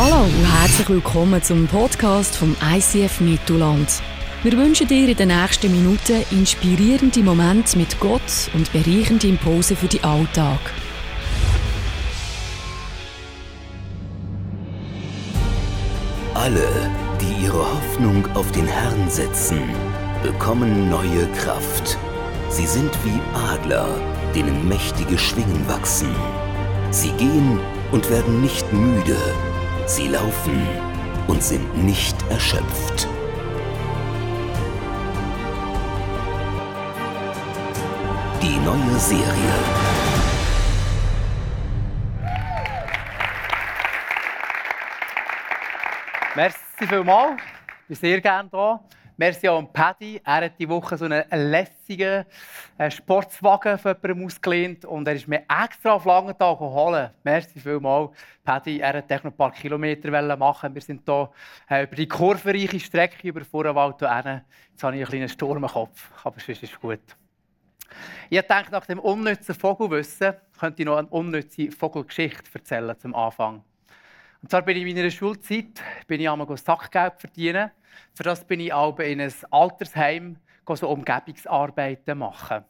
Hallo und herzlich willkommen zum Podcast vom ICF Mittelland. Wir wünschen dir in den nächsten Minuten inspirierende Momente mit Gott und bereichende Impulse für den Alltag. Alle, die ihre Hoffnung auf den Herrn setzen, bekommen neue Kraft. Sie sind wie Adler, denen mächtige Schwingen wachsen. Sie gehen und werden nicht müde. Sie laufen und sind nicht erschöpft. Die neue Serie. Merci vielmals. Ich bin sehr gerne hier. Merci an Paddy. Er hat diese Woche so einen lässigen äh, Sportswagen von jemandem ausgelehnt und er ist mir extra auf langen Tag geholt. Merci vielmals, Paddy. Er wollte noch ein paar Kilometer machen. Wir sind hier äh, über die kurvenreiche Strecke über Vorwald hin. Jetzt habe ich einen kleinen Sturm im Kopf, aber sonst ist es gut. Ich denke, nach dem unnützen Vogelwissen könnte ich noch eine unnütze Vogelgeschichte erzählen zum Anfang. Und zwar bin ich in meiner Schulzeit bin ich einmal Sackgeld verdienen. Für das bin ich auch in ein Altersheim so Umgebungsarbeiten machen.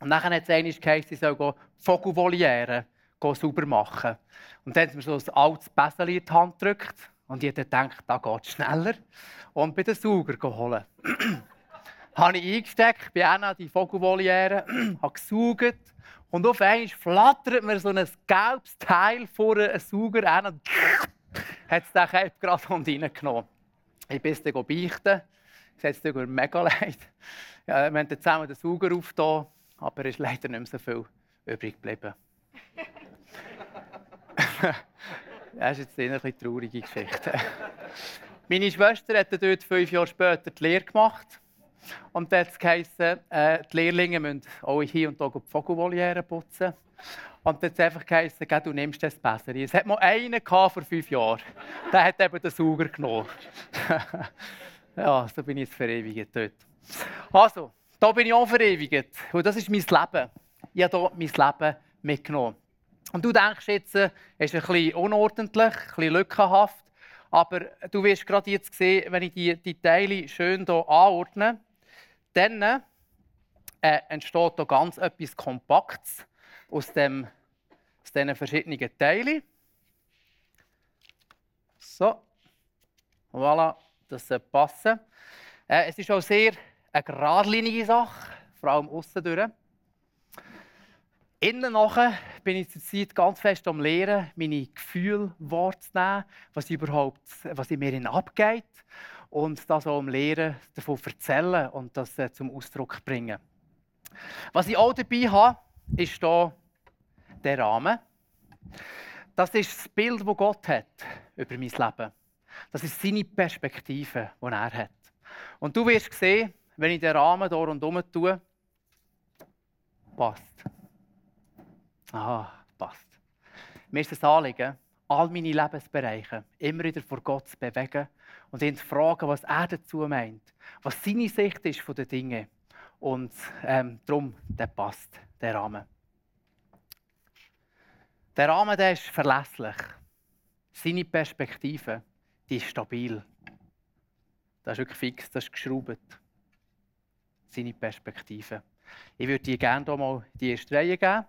Und dann hat es einmal geheißen, ich soll Vogelvoliere sauber machen. Und dann hat mir so ein altes Bäseli in die Hand gedrückt. Und ich dachte, da geht es schneller. Und bin den Sauger holen. habe ich eingesteckt, bin auch die Vogelvoliere, habe gesaugt. Und auf einmal flattert mir so ein gelbes Teil vor einem Sauger und hat es den Käfer gerade reingenommen. Ich bin dann beichten. Es hat mir mega leid. Ja, wir haben dann zusammen den Sauger aufgetan, aber es ist leider nicht mehr so viel übrig geblieben. das ist jetzt eine etwas traurige Geschichte. Meine Schwester hat dort fünf Jahre später die Lehre gemacht. Und dann hat es geheißen, äh, die Lehrlinge müssen auch hier und da die Vogelvoliere putzen. Und dann hat es einfach geheißen, du nimmst das besser. Es hat mal einen vor fünf Jahren. Der hat eben den Sauger genommen. ja, so bin ich jetzt verewigt dort. Also, da bin ich auch verewigt. Und das ist mein Leben. Ich habe hier mein Leben mitgenommen. Und du denkst jetzt, es ist ein bisschen unordentlich, ein bisschen lückenhaft. Aber du wirst gerade jetzt sehen, wenn ich die, die Teile schön hier anordne, dann äh, entsteht hier ganz etwas Kompaktes aus, dem, aus diesen verschiedenen Teilen. So, voilà, das sollte passen. Äh, es ist auch sehr eine geradlinige Sache, vor allem außen durch. Innen nachher bin ich zur Zeit ganz fest am Lehren, meine Gefühle wahrzunehmen, was überhaupt, was in mir abgeht und das auch am Lehren davon erzählen und das äh, zum Ausdruck bringen. Was ich auch dabei habe, ist hier der Rahmen. Das ist das Bild, das Gott hat über mein Leben. Das ist seine Perspektive, die er hat. Und du wirst sehen, wenn ich den Rahmen hier rundherum tue, passt. Aha, passt. Mir ist das Anliegen, all meine Lebensbereiche immer wieder vor Gott zu bewegen und ihn zu fragen, was er dazu meint, was seine Sicht ist von den Dingen. Und ähm, darum, der passt, der Rahmen. Der Rahmen der ist verlässlich. Seine Perspektive die ist stabil. Das ist wirklich fix, das ist geschraubt. Seine Perspektive. Ich würde dir gerne hier mal die erste Reihe geben.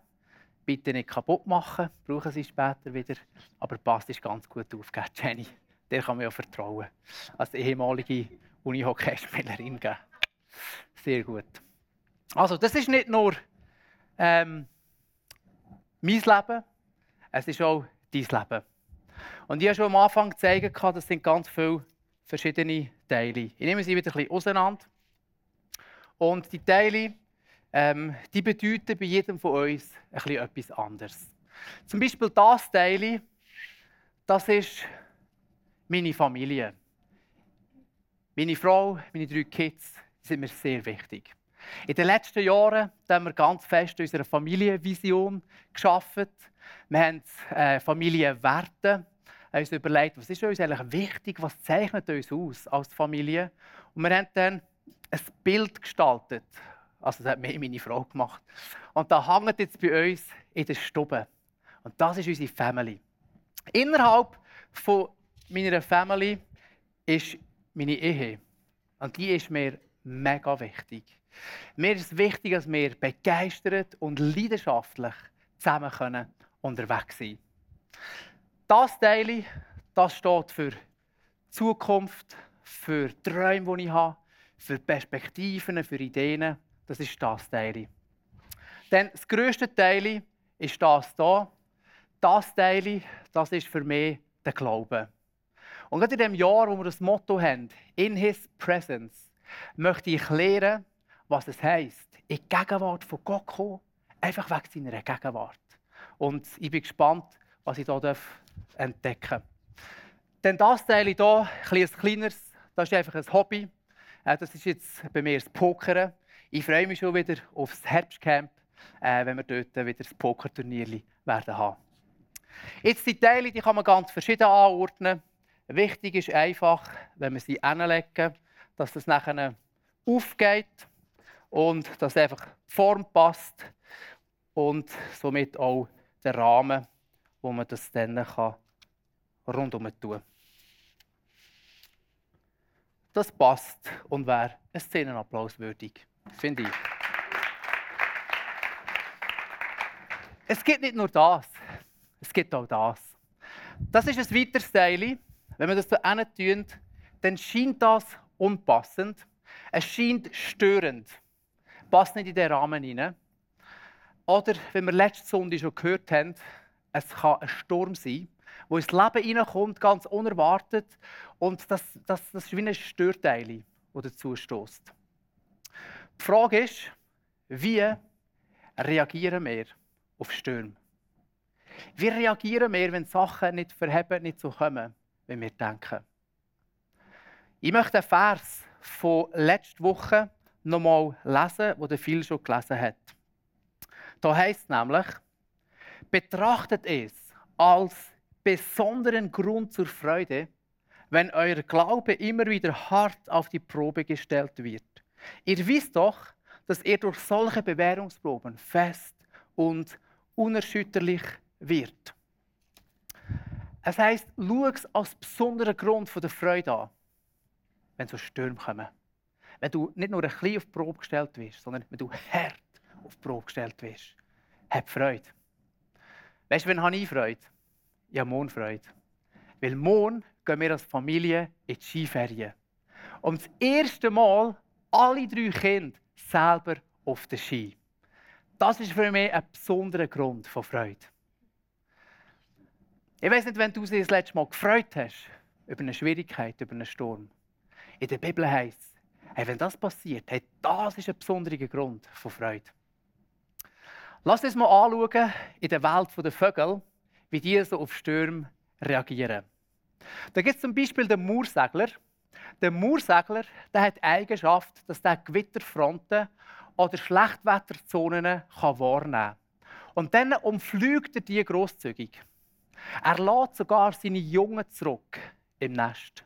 Bitte nicht kaputt machen, brauchen sie später wieder. Aber passt ist ganz gut aufgegeben, Jenny der kann man ja vertrauen. Als ehemalige Unihockeyspielerin. Sehr gut. Also, das ist nicht nur ähm, mein Leben, es ist auch dein Leben. Und ich habe schon am Anfang gezeigt, das sind ganz viele verschiedene Teile. Ich nehme sie wieder ein bisschen auseinander. Und die Teile, ähm, die bedeuten bei jedem von uns ein bisschen etwas anderes. Zum Beispiel das Teil, das ist meine Familie. Meine Frau, meine drei Kids sind mir sehr wichtig. In den letzten Jahren haben wir ganz fest unsere Familienvision geschaffen. Wir haben äh, Familienwerte uns überlegt, was ist uns eigentlich wichtig, was zeichnet uns aus als Familie. Und wir haben dann ein Bild gestaltet. Also das hat mir meine Frau gemacht. Und da hängt jetzt bei uns in der Stube. Und das ist unsere Family. Innerhalb von meiner Family ist meine Ehe. Und die ist mir mega wichtig. Mir ist wichtig, dass wir begeistert und leidenschaftlich zusammen können unterwegs sein Das Teil, das steht für Zukunft, für Träume, die ich habe, für Perspektiven, für Ideen. Das ist das Teil. Denn das grösste Teil ist das hier. Das Teil, das ist für mich der Glaube. Und gerade in dem Jahr, wo wir das Motto haben, in His Presence, möchte ich lernen, was es heisst, in die Gegenwart von Gott kommen, einfach wegen seiner Gegenwart. Und ich bin gespannt, was ich hier entdecken darf. Denn das Teil hier, ein kleineres, das ist einfach ein Hobby. Äh, das ist jetzt bei mir das Pokern. Ich freue mich schon wieder auf das Herbstcamp, äh, wenn wir dort wieder das Pokerturnier werden haben. Jetzt die Teile, die kann man ganz verschieden anordnen. Wichtig ist einfach, wenn wir sie anlegen, dass das nachher aufgeht und dass einfach die Form passt und somit auch der Rahmen, wo man das dann kann rundum tun. Das passt und wäre ein Szenenapplaus würdig, finde ich. Es gibt nicht nur das, es gibt auch das. Das ist ein weiteres Teil. Wenn wir das so tun, dann scheint das unpassend. Es scheint störend. Passt nicht in den Rahmen hinein. Oder, wenn wir letzte Sonntag schon gehört haben, es kann ein Sturm sein, wo ins Leben hineinkommt, ganz unerwartet. Und das, das, das ist wie ein Störteil, das dazu stößt. Die Frage ist, wie reagieren wir auf Stürme? Wie reagieren wir, wenn Sachen nicht verheben, nicht so kommen, wie wir denken? Ich möchte einen Vers von letzter Woche nochmal lesen, wo der viel schon gelesen hat. Da heißt es nämlich, betrachtet es als besonderen Grund zur Freude, wenn euer Glaube immer wieder hart auf die Probe gestellt wird. Ihr wisst doch, dass ihr durch solche Bewährungsproben fest und unerschütterlich wird. Es heißt, schau es als besonderen Grund der Freude an, wenn so Stürme kommen. Wenn du nicht nur ein bisschen auf Probe gestellt wirst, sondern wenn du hart auf Probe gestellt wirst. Hab Freude. Weißt du, wann habe ich Freude? Ja, morgen Freude. Weil morgen gehen wir als Familie in die Skiferien. Und das erste Mal alle drei Kinder selber auf den Ski. Das ist für mich ein besonderer Grund von Freude. Ich weiß nicht, wenn du dich das letzte Mal gefreut hast über eine Schwierigkeit, über einen Sturm. In der Bibel heißt es, hey, wenn das passiert, hey, das ist ein besonderer Grund von Freude. Lass uns mal anschauen in der Welt der Vögel, wie die so auf Stürme reagieren. Da gibt es zum Beispiel den Moorsegler. Der Moorsegler der hat die Eigenschaft, dass er Gewitterfronten oder Schlechtwetterzonen wahrnehmen kann. Und dann umflügt er die grosszügig. Er lässt sogar seine Jungen zurück im Nest.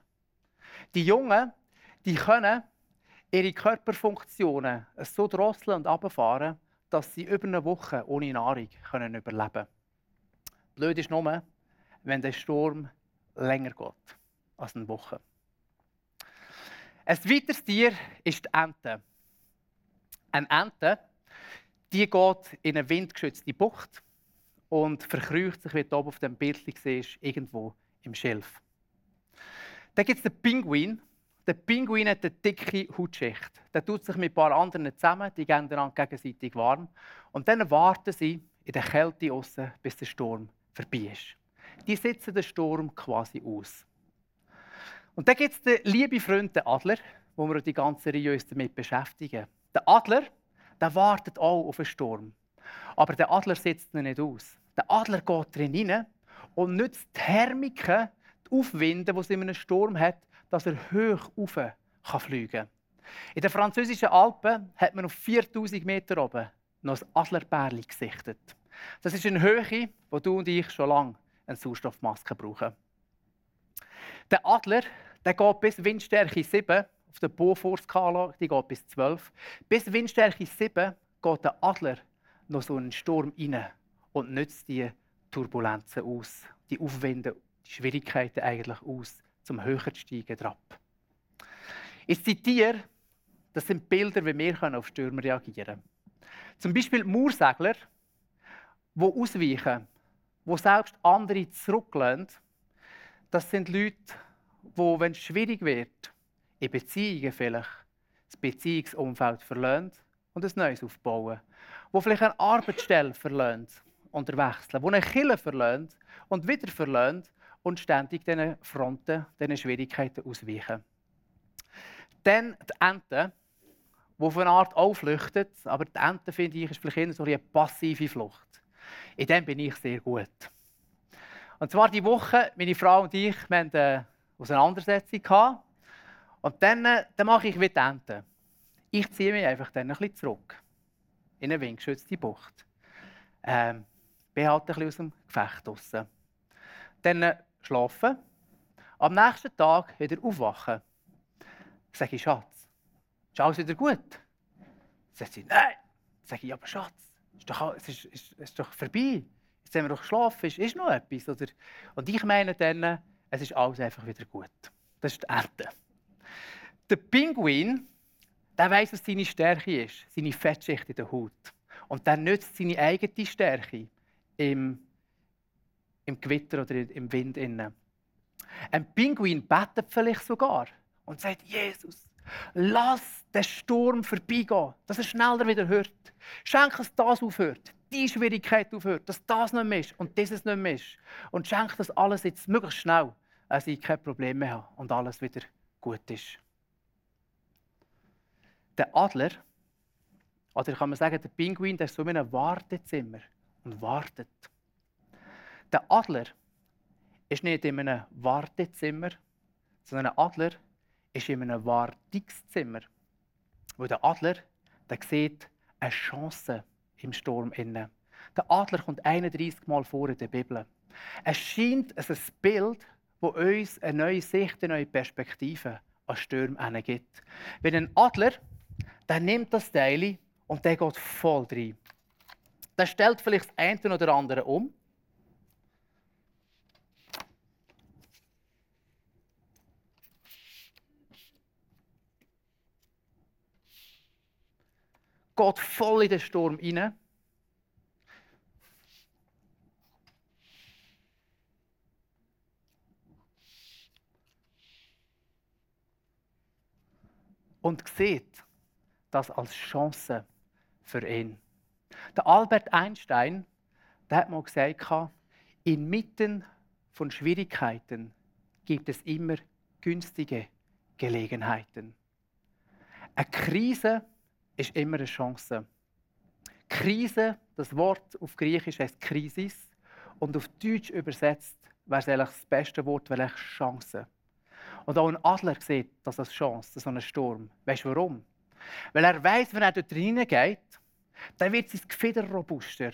Die Jungen, die können ihre Körperfunktionen so drosseln und abfahren, dass sie über eine Woche ohne Nahrung können überleben können. Blöd ist nur, wenn der Sturm länger geht als eine Woche. Ein weiteres Tier ist die Ente. Eine Ente die geht in eine windgeschützte Bucht und verkreucht sich, wie du oben auf dem Bild siehst, irgendwo im Schilf. Dann gibt es den Pinguin. Der Pinguin hat eine dicke Hautschicht. Der tut sich mit ein paar anderen zusammen, die gehen dann gegenseitig warm. Und dann warten sie in der Kälte aussen, bis der Sturm vorbei ist. Die sitzen den Sturm quasi aus. Und dann gibt es den lieben Freund, den Adler, wo wir die ganze Reihe uns damit beschäftigen. Der Adler, der wartet auch auf einen Sturm. Aber der Adler sitzt ihn nicht aus. Der Adler geht drin rein und nützt die Thermiken, die Aufwinde, die es in einem Sturm hat, dass er hoch rauf fliegen kann. In den französischen Alpen hat man auf 4000 Meter oben noch ein Adlerbärli gesichtet. Das ist eine Höhe, wo du und ich schon lange eine Sauerstoffmaske brauchen. Der Adler der geht bis Windstärke 7 auf der Beaufort-Skala, die geht bis 12. Bis Windstärke 7 geht der Adler noch so einen Sturm rein und nützt die Turbulenzen aus, die Aufwinde die Schwierigkeiten eigentlich aus, zum höher drauf. Ich zitiere, das sind Bilder, wie wir auf Stürme reagieren können. Zum Beispiel Mauersegler, die ausweichen, die selbst andere zurücklehnen. Das sind Leute, die, wenn es schwierig wird, in Beziehungen vielleicht, das Beziehungsumfeld verlieren und ein neues aufbauen. Die vielleicht eine Arbeitsstelle verlieren und wechseln. Die eine Kille verlieren und wieder verlieren und ständig diesen Fronten, diesen Schwierigkeiten ausweichen. Dann die Enten, die auf eine Art auch flüchten. Aber die Enten, finde ich, ist vielleicht eher so eine passive Flucht. In dem bin ich sehr gut. Und zwar die Woche, meine Frau und ich, wir hatten eine Auseinandersetzung. Und dann, äh, dann mache ich wie die Enten. Ich ziehe mich einfach dann ein bisschen zurück. In eine windgeschützte Bucht. Ähm, bin halt ein bisschen aus dem Gefecht draussen. Dann äh, schlafen. Am nächsten Tag wieder aufwachen. Sage ich, Schatz, ist alles wieder gut? Sagt sie, nein. Sage ich, aber Schatz, ist doch, es ist, ist, ist doch vorbei. Jetzt haben wir doch geschlafen, ist, ist noch etwas? Oder? Und ich meine dann, es ist alles einfach wieder gut. Das ist die Erde. Der Pinguin, der weiß, was seine Stärke ist, seine Fettschicht in der Haut. Und der nützt seine eigene Stärke im, im Gewitter oder im Wind. Ein Pinguin betet vielleicht sogar und sagt, Jesus, lass den Sturm vorbeigehen, dass er schneller wieder hört. Schenk, dass das aufhört, die Schwierigkeit aufhört, dass das nicht mehr ist und dieses nicht mehr ist. Und schenk, dass alles jetzt möglichst schnell, dass ich kein Problem mehr habe und alles wieder gut ist. Der Adler, oder kann man sagen, der Pinguin, der ist so in einem Wartezimmer und wartet. Der Adler ist nicht in einem Wartezimmer, sondern ein Adler ist in einem Wartungszimmer. Wo der Adler der sieht eine Chance im Sturm. Der Adler kommt 31 Mal vor in der Bibel. Es scheint ein Bild, das uns eine neue Sicht, eine neue Perspektive an Stürme gibt. Wenn ein Adler, der nimmt das Teil und der geht voll rein. Der stellt vielleicht das eine oder andere um geht voll in den Sturm hinein. Und sieht das als Chance für ihn. Der Albert Einstein der hat mal gesagt, inmitten von Schwierigkeiten gibt es immer günstige Gelegenheiten. Eine Krise ist immer eine Chance. Krise, das Wort auf Griechisch heißt Krisis und auf Deutsch übersetzt wäre es eigentlich das beste Wort, weil ich Chance. Und auch ein Adler sieht das als Chance, so einen Sturm. Weißt du warum? Weil er weiß, wenn er dort reingeht, dann wird sein Gefieder robuster.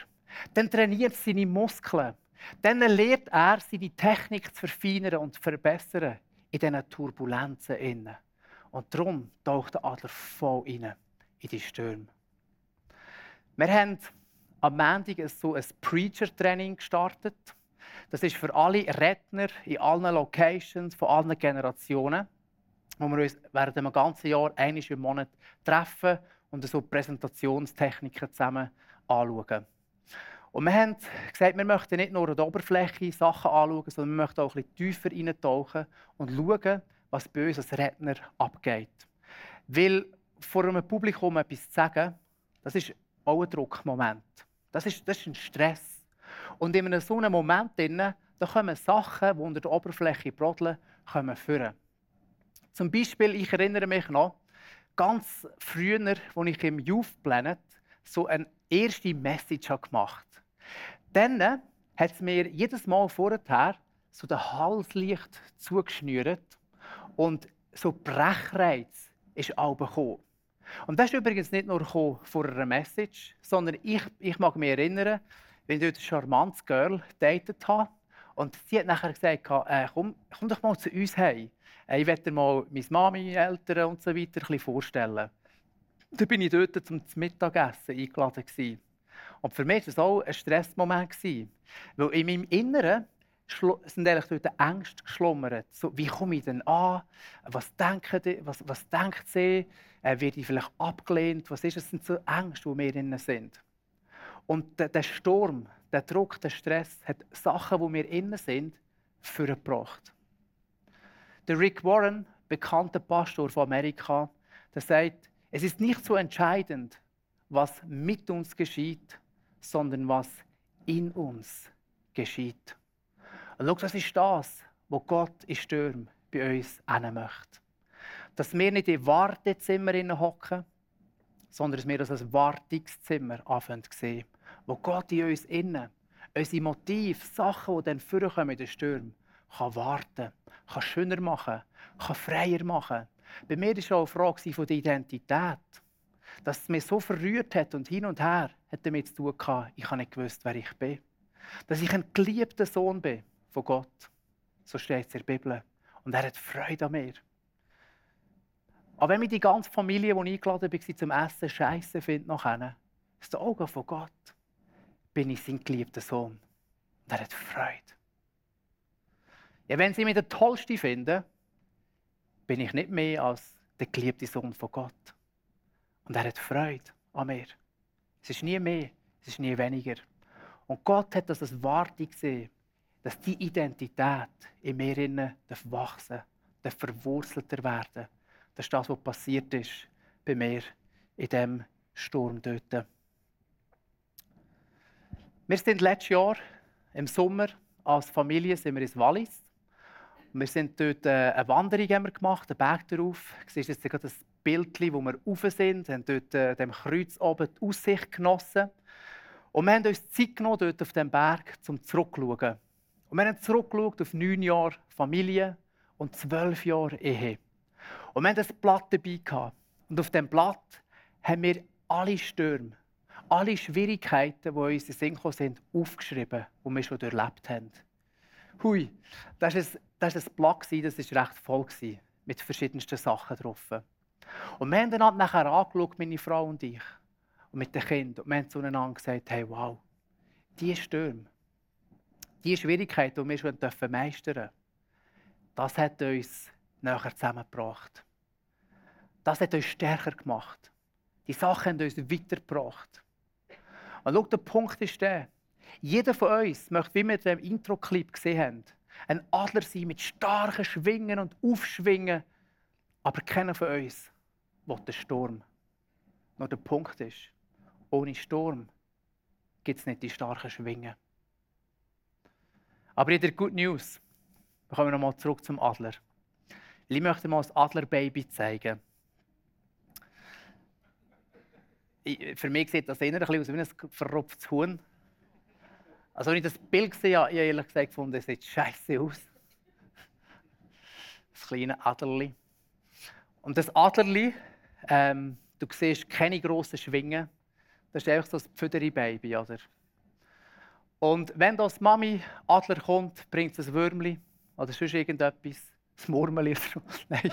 Dann trainiert er seine Muskeln. Dann lernt er, seine Technik zu verfeinern und zu verbessern in diesen Turbulenzen. Und darum taucht der Adler voll rein in die Stürme. Wir haben am Montag so ein Preacher-Training gestartet. Das ist für alle Redner in allen Locations, von allen Generationen, wo wir uns während einem ganzen Jahr einmal im Monat treffen und so Präsentationstechniken zusammen anschauen. Und wir haben gesagt, wir möchten nicht nur an der Oberfläche Sachen anschauen, sondern wir möchten auch ein bisschen tiefer eintauchen und schauen, was bei uns als Redner abgeht. Weil vor einem Publikum etwas zu sagen, das ist auch ein Druckmoment. Das ist, das ist ein Stress. Und in einem so einem Moment da kommen Sachen, die unter der Oberfläche brodeln, kommen führen. Zum Beispiel, ich erinnere mich noch, ganz früher, als ich im Youth Planet so eine erste Message gemacht habe. Dann hat es mir jedes Mal vorher so den Halslicht zugeschnürt und so Brechreiz ist auch gekommen. Und das ist übrigens nicht nur vor einer Message, sondern ich, ich mag mich erinnern, wenn ich ein charmantes Girl datet habe. Und sie hat nachher gesagt, äh, komm, komm doch mal zu uns heim. Äh, ich werde dir mal meine Mami, Eltern und so weiter vorstellen. Da bin ich dort zum Mittagessen eingeladen. Gewesen. Und für mich war es auch ein Stressmoment. Weil in meinem Inneren sind eigentlich dort Ängste geschlummert. So, wie komme ich denn an? Was denken die, was, was denkt sie? Äh, werde ich vielleicht abgelehnt? Was ist es? Sind so Ängste, die wir innen sind. Und der, der Sturm, der Druck, der Stress hat Sachen, die wir innen sind, vorgebracht. Der Rick Warren, bekannter Pastor von Amerika, der sagt, es ist nicht so entscheidend, was mit uns geschieht, sondern was in uns geschieht. Und schau, das ist das, was Gott in Stürmen bei uns möchte. Dass wir nicht in Wartezimmer hocken, sondern dass wir das als Wartungszimmer anfangen zu sehen, wo Gott in uns innen, unsere Motive, Sachen, die dann vorkommen in den Stürmen, kann warten, kann schöner machen, kann freier machen. Bei mir war auch eine Frage von der Identität. Dass es mich so verrührt hat und hin und her, hat damit zu tun gehabt, ich habe nicht gewusst, wer ich bin. Dass ich ein geliebter Sohn bin von Gott. So steht es in der Bibel. Und er hat Freude an mir. Aber wenn mich die ganze Familie, die eingeladen war zum Essen, scheiße findet, nachher, ist der Augen von Gott, bin ich sein geliebter Sohn. Und er hat Freude. Ja, wenn sie mich der Tollste finden, bin ich nicht mehr als der geliebte Sohn von Gott. Und er hat Freude an mir. Es ist nie mehr, es ist nie weniger. Und Gott hat das als Wartung gesehen, dass die Identität in mir wachsen darf, verwurzelter werden. Das ist das, was passiert ist bei mir in diesem Sturm dort. Wir sind letztes Jahr im Sommer als Familie sind wir ins Wallis wir sind dort äh, eine Wanderung wir gemacht, einen Berg darauf. Du siehst jetzt gerade das Bild, wo wir rauf sind, haben dort äh, dem Kreuz oben die Aussicht genossen. Und wir haben uns Zeit genommen dort auf dem Berg, um zurückzuschauen. Und wir haben zurückgeschaut auf neun Jahre Familie und zwölf Jahre Ehe. Und wir hatten ein Blatt dabei. Und auf diesem Blatt haben wir alle Stürme, alle Schwierigkeiten, die uns in Sinn sind, aufgeschrieben, die wir schon erlebt haben. Hui, das ist das war ein Blatt, das war recht voll mit verschiedensten Sachen drauf. Und wir haben dann nachher angeschaut, meine Frau und ich, und mit den Kindern. Und wir haben zueinander gesagt, hey, wow, diese Stürme, diese Schwierigkeiten, die wir schon meistern dürfen, das hat uns näher zusammengebracht. Das hat uns stärker gemacht. Die Sachen haben uns weitergebracht. Und schau, der Punkt ist der, jeder von uns möchte, wie wir in dem Intro-Clip gesehen haben, ein Adler sein mit starken Schwingen und Aufschwingen. Aber keiner von uns will den Sturm. Nur der Punkt ist, ohne Sturm gibt es nicht die starken Schwingen. Aber in der Good News, wir kommen nochmal zurück zum Adler. Ich möchte mal das Adlerbaby zeigen. Für mich sieht das eher aus wie ein verrupftes Huhn. Also, wenn ich das Bild sehe, habe ich ehrlich gesagt gefunden, es sieht scheiße aus. Das kleine Adlerli. Und das Adlerli, ähm, du siehst keine grossen Schwingen. Das ist einfach so ein Pfüderi-Baby? Und wenn das Mami Adler kommt, bringt es ein Würmli oder sonst irgendetwas. Das Murmeli. Nein.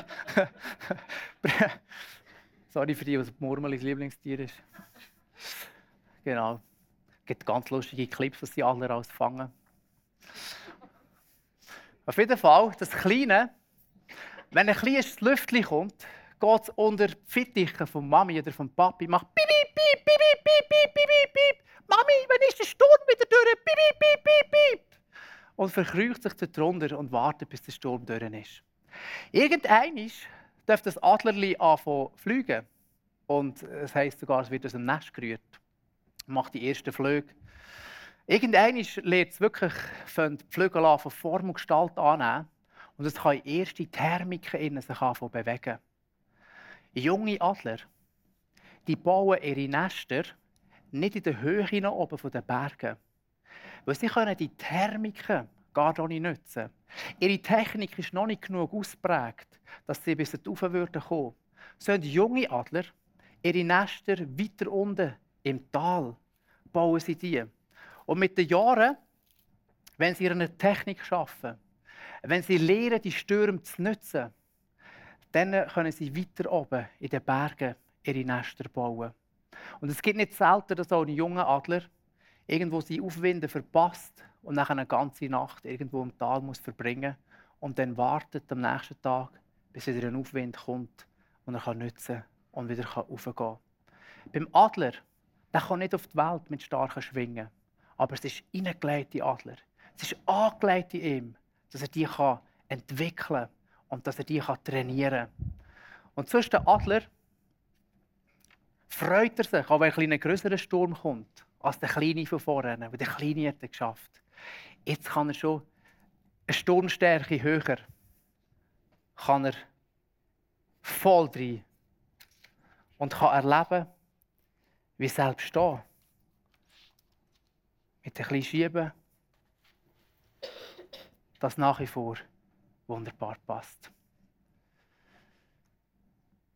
Sorry für die, was Murmeli das Lieblingstier ist. Genau. Es gibt ganz lustige Clips, was sie alle rausfangen. Auf jeden Fall, das Kleine, wenn ein kleines Lüftchen kommt, geht es unter die Fittiche von Mami oder von Papi, macht piep, piep, piep, piep, piep, piep, piep, piep. Mami, wenn ist der Sturm wieder durch? Piep, piep, piep, piep, piep. Und verkreucht sich dort drunter und wartet, bis der Sturm durch ist. Irgendwann darf das Adlerli anfangen fliegen. Und es heisst sogar, es wird aus dem Nest gerührt macht die ersten Flüge. Irgendwann lädt es wirklich die Flügel von Form und Gestalt annehmen. Und es kann erste Thermiken in sich bewegen. Junge Adler, die bauen ihre Nester nicht in der Höhe nach oben von den Bergen. Weil sie können die Thermiken gar nicht nutzen. Ihre Technik ist noch nicht genug ausprägt, dass sie bis oben würden kommen. So haben junge Adler ihre Nester weiter unten im Tal bauen sie die. Und mit den Jahren, wenn sie ihre Technik schaffen, wenn sie lernen, die Stürme zu nutzen, dann können sie weiter oben in den Bergen ihre Nester bauen. Und es gibt nicht selten, dass auch ein junger Adler irgendwo sie Aufwinde verpasst und nachher eine ganze Nacht irgendwo im Tal muss verbringen und dann wartet am nächsten Tag, bis wieder ein Aufwind kommt und er kann nutzen und wieder kann. Beim Adler, der kann nicht auf die Welt mit starken Schwingen, aber es ist hineingelegte Adler. Es ist angelegt in ihm, dass er die kann entwickeln und dass er die kann trainieren. Und so ist der Adler, freut er sich, auch wenn ein größerer Sturm kommt, als der Kleine von vorne, weil der Kleine hat es geschafft. Jetzt kann er schon eine Sturmstärke höher, kann er voll rein und kann erleben, wie selbst da mit ein bisschen Schieben das nach wie vor wunderbar passt.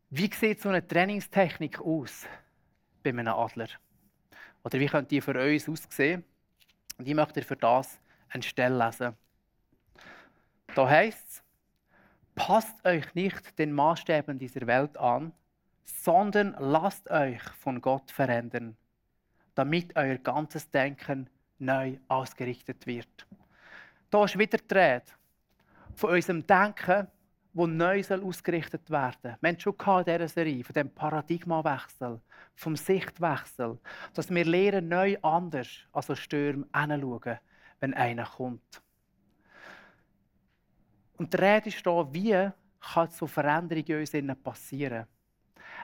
Wie sieht so eine Trainingstechnik aus bei einem Adler? Oder wie könnte die für uns aussehen? Und ich möchte für das eine Stelle lesen. Da heißt es, passt euch nicht den Maßstäben dieser Welt an, sondern lasst euch von Gott verändern, damit euer ganzes Denken neu ausgerichtet wird. Da ist wieder die Rede von unserem Denken, wo neu soll ausgerichtet werden. Wir haben schon in dieser Serie von dem Paradigmawechsel, vom Sichtwechsel, dass wir lernen, neu anders als so Stürme hinzuschauen, wenn einer kommt. Und die Rede ist hier, wie kann so Veränderung in uns passieren.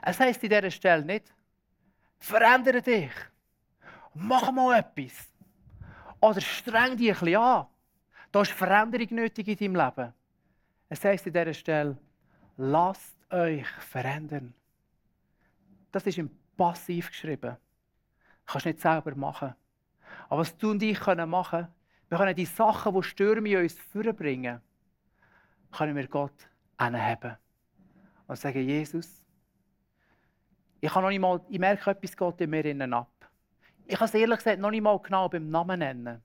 Es heisst in dieser Stelle nicht, verändere dich, mach mal etwas. Oder streng dich ein bisschen an. Da ist Veränderung nötig in deinem Leben. Es heisst in dieser Stelle, lasst euch verändern. Das ist im Passiv geschrieben. Das kannst du nicht selber machen. Aber was du und ich machen können, wir können die Sachen, die Stürme in uns vorbringen, können wir Gott anheben. Und sagen, Jesus, ich, kann noch nicht mal, ich merke, etwas geht in mir innen ab. Ich kann es ehrlich gesagt noch nicht mal genau beim Namen nennen.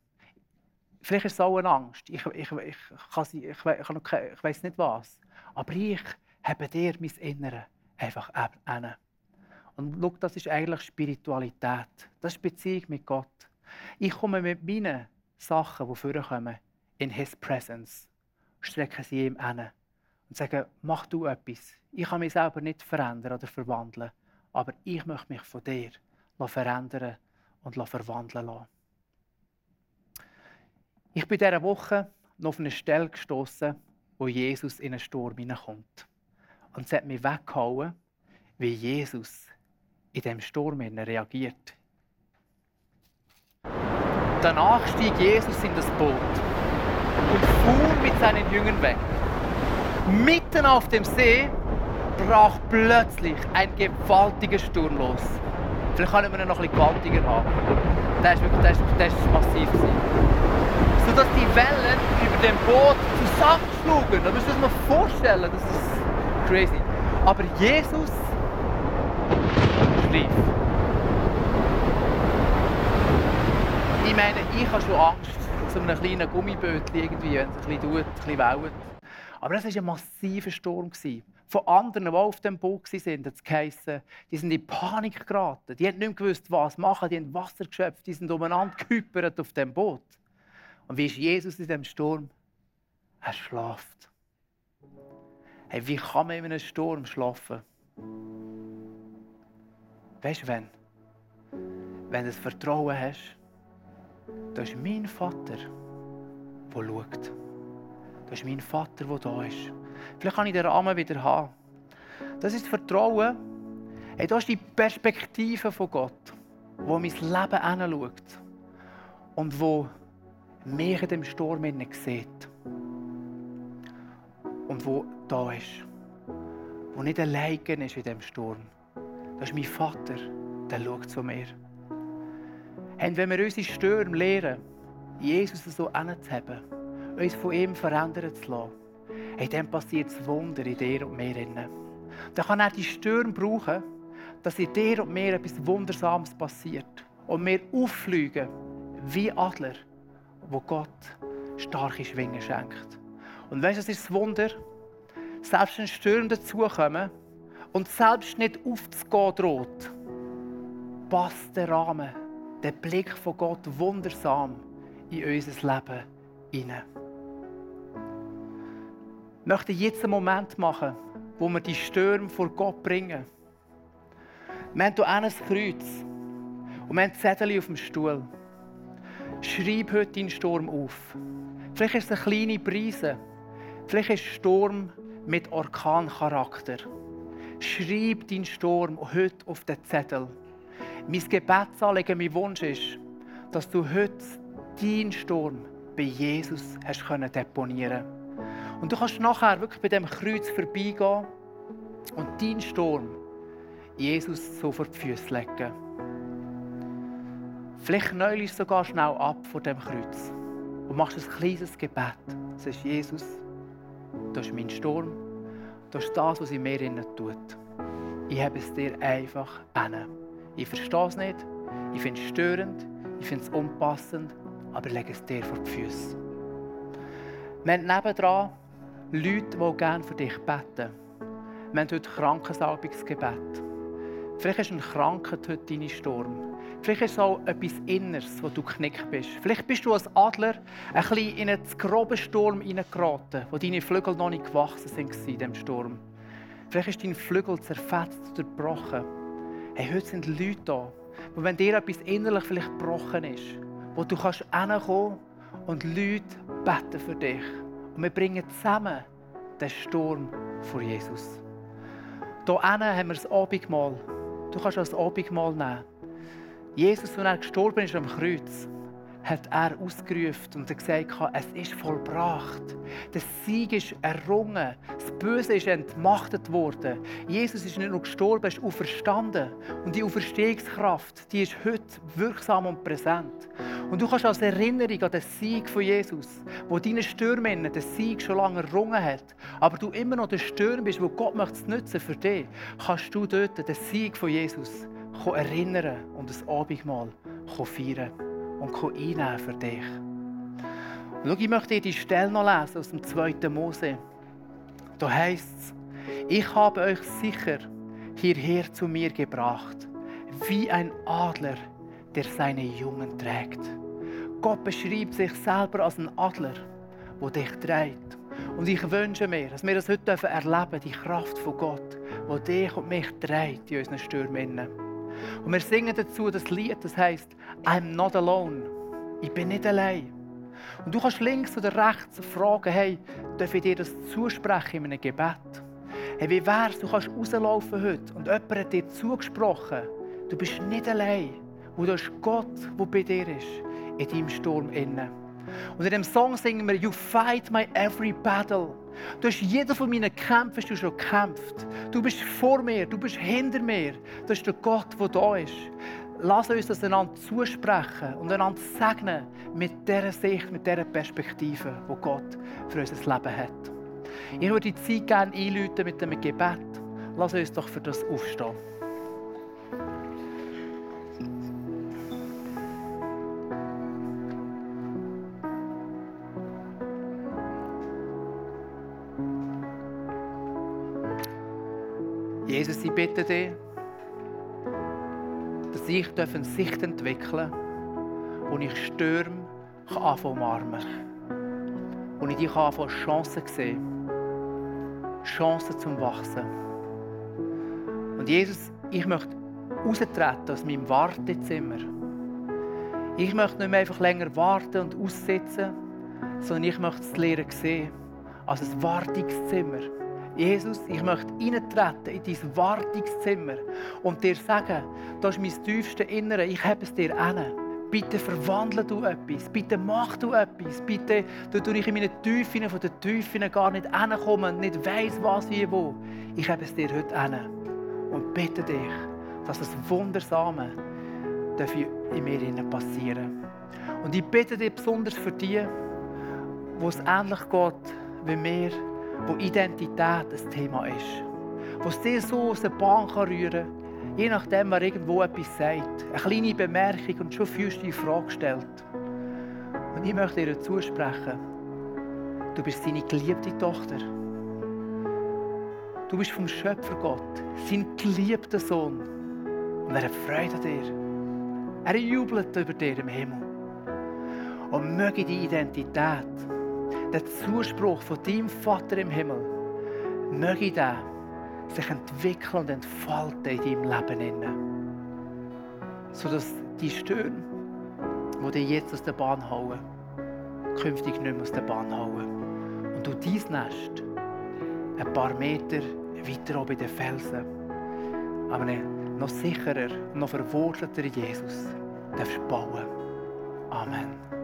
Vielleicht ist es auch eine Angst. Ich, ich, ich, ich, ich, ich, ich weiß nicht was. Aber ich habe dir mein Innere einfach an. Und schau, das ist eigentlich Spiritualität. Das ist Beziehung mit Gott. Ich komme mit meinen Sachen, die vorkommen, in His Presence, strecke sie ihm an und sage, mach du etwas. Ich kann mich selber nicht verändern oder verwandeln, aber ich möchte mich von dir verändern und verwandeln lassen. Ich bin dieser Woche noch auf eine Stelle gestoßen, wo Jesus in einen Sturm hineinkommt. Und es hat mich weggehauen, wie Jesus in diesem Sturm reagiert. Danach stieg Jesus in das Boot und fuhr mit seinen Jüngern weg. Mitten auf dem See brach plötzlich ein gewaltiger Sturm los. Vielleicht können wir ihn noch bisschen gewaltiger haben. Der ist wirklich der ist, der ist massiv. Sodass die Wellen über dem Boot zusammenschlugen. Da müsst ihr euch mal vorstellen, das ist crazy. Aber Jesus schlief. Ich meine, ich habe schon Angst so einem kleinen Gummibötchen irgendwie, wenn es ein bisschen tut, ein bisschen wellt. Aber das war ein massiver Sturm. Von anderen, die auf dem Boot waren, hat es geheißen, die sind in Panik geraten. Die haben nicht mehr gewusst, was machen. Die haben Wasser geschöpft, die sind umeinander gehüpert auf dem Boot. Und wie ist Jesus in dem Sturm? Er schlaft. Hey, wie kann man in einem Sturm schlafen? Weißt du, wenn? Wenn du das Vertrauen hast, das ist mein Vater, der schaut. Das ist mein Vater, der da ist. Vielleicht kann ich den Rahmen wieder haben. Das ist das Vertrauen. Hey, das ist die Perspektive von Gott, wo mein Leben anschaut. Und wo mich in dem Sturm sieht. Und wo da ist. Wo nicht allein ist in dem Sturm. Das ist mein Vater, der schaut zu mir. Und wenn wir unsere Stürme lernen, Jesus so anzuheben, uns von ihm verändern zu lassen, dann passiert das Wunder in dir und mir. Dann kann er die Stürme brauchen, dass in dir und mir etwas Wundersames passiert. Und wir auffliegen wie Adler wo Gott starke Schwingen schenkt. Und weißt du, das ist das Wunder? Selbst wenn Stürme dazukommen und selbst nicht aufzugehen droht, passt der Rahmen, der Blick von Gott wundersam in unser Leben hinein. Ich möchte jetzt einen Moment machen, wo wir die Stürme vor Gott bringen. Wir haben hier ein Kreuz und wir haben Zettel auf dem Stuhl. Schreib heute deinen Sturm auf. Vielleicht ist es eine kleine Brise. Vielleicht ist Sturm mit Orkancharakter. Schreib deinen Sturm heute auf den Zettel. Mein Gebetsanliegen, mein Wunsch ist, dass du heute deinen Sturm bei Jesus hast können deponieren Und du kannst nachher wirklich bei dem Kreuz vorbeigehen und deinen Sturm Jesus so vor die Füße legen. Vielleicht neulst du sogar schnell ab vor dem Kreuz und machst ein kleines Gebet. Sagst, Jesus, das ist mein Sturm, das ist das, was in mir tut. Ich habe es dir einfach an. Ich verstehe es nicht, ich finde es störend, ich finde es unpassend, aber ich lege es dir vor die Füße. Wir haben nebendran Leute, die gerne für dich beten. Wir haben heute Krankensalbungsgebet. Vielleicht ist ein Krankheit heute deine Sturm. Vielleicht ist es auch etwas Inneres, wo du knickt bist. Vielleicht bist du als Adler ein bisschen in einen groben Sturm hineingeraten, wo deine Flügel noch nicht gewachsen sind in diesem Sturm. Vielleicht ist dein Flügel zerfetzt oder gebrochen. Hey, heute sind Leute da, wo wenn dir etwas innerlich vielleicht gebrochen ist, wo du kannst hinkommen und Leute beten für dich. Und wir bringen zusammen den Sturm vor Jesus. Hier haben wir das Abendmahl. Du kannst das Abendmahl nehmen. Jesus, als er gestorben ist am Kreuz, hat er ausgerufen und gesagt, es ist vollbracht. Der Sieg ist errungen. Das Böse ist entmachtet worden. Jesus ist nicht nur gestorben, er ist auferstanden. Und die Auferstehungskraft, die ist heute wirksam und präsent. Und du kannst als Erinnerung an den Sieg von Jesus, wo deine Stürmen den Sieg schon lange errungen hat, aber du immer noch der Stürm bist, wo Gott möchte es nutzen für dich, kannst du dort den Sieg von Jesus erinnern und das Abendmahl feiern und einnehmen für dich. Und schau, ich möchte dir die Stelle noch lesen aus dem 2. Mose. Da heißt es, ich habe euch sicher hierher zu mir gebracht, wie ein Adler, der seine Jungen trägt. Gott beschreibt sich selber als ein Adler, der dich trägt. Und ich wünsche mir, dass wir das heute erleben dürfen, die Kraft von Gott, die dich und mich trägt in unseren Stürmen. Und wir singen dazu das Lied, das heißt I'm not alone. Ich bin nicht allein. Und du kannst links oder rechts fragen, hey, darf ich dir das zusprechen in einem Gebet? Hey, wie wär's, du kannst rauslaufen heute und jemand hat dir zugesprochen, du bist nicht allein. Und du hast Gott, der bei dir ist, in deinem Sturm innen. Und in dem Song singen wir, You fight my every battle. Du hast jeder von meinen Kämpfen schon gekämpft. Du bist vor mir, du bist hinter mir. Das ist der Gott, der da ist. Lass uns das einander zusprechen und einander segnen mit dieser Sicht, mit dieser Perspektive, die Gott für unser Leben hat. Ich würde die Zeit gerne einläuten mit einem Gebet. Lass uns doch für das aufstehen. Ich bitte dich, dass ich eine Sicht entwickeln darf, wo ich Stürme anfangen umarmen Wo ich dich anfangen Chancen sehen Chancen zum Wachsen. Und Jesus, ich möchte raustreten aus meinem Wartezimmer. Ich möchte nicht mehr einfach länger warten und aussitzen, sondern ich möchte es lernen sehen als ein Wartungszimmer Jesus, ich möchte eintreten in dein Wartungszimmer und dir sagen, das ist mein tiefstes Innere, ich habe es dir an. Bitte verwandle du etwas, bitte mach du etwas, bitte, du ich in meine Tiefen von den Tiefen gar nicht hinkommen, nicht weiss, was, wie, wo. Ich habe es dir heute an und bitte dich, dass das Wundersame in mir passieren Und ich bitte dich besonders für die, wo es ähnlich geht wie mir, wo Identität ein Thema ist. Wo es dir so aus der Bahn rühren kann, je nachdem, wer irgendwo etwas sagt. Eine kleine Bemerkung und schon fühlst du die Frage gestellt. Und ich möchte dir zusprechen, du bist seine geliebte Tochter. Du bist vom Schöpfer Gott, sein geliebter Sohn. Und er hat Freude an dir. Er jubelt über dir im Himmel. Und möge die Identität, der Zuspruch von deinem Vater im Himmel, möge der sich entwickeln und entfalten in deinem Leben. Sodass die Stöhne, die dich jetzt aus der Bahn hauen, künftig nicht mehr aus der Bahn hauen. Und du dein Nest ein paar Meter weiter oben in den Felsen, aber noch sicherer noch verwurzelter Jesus darfst bauen. Amen.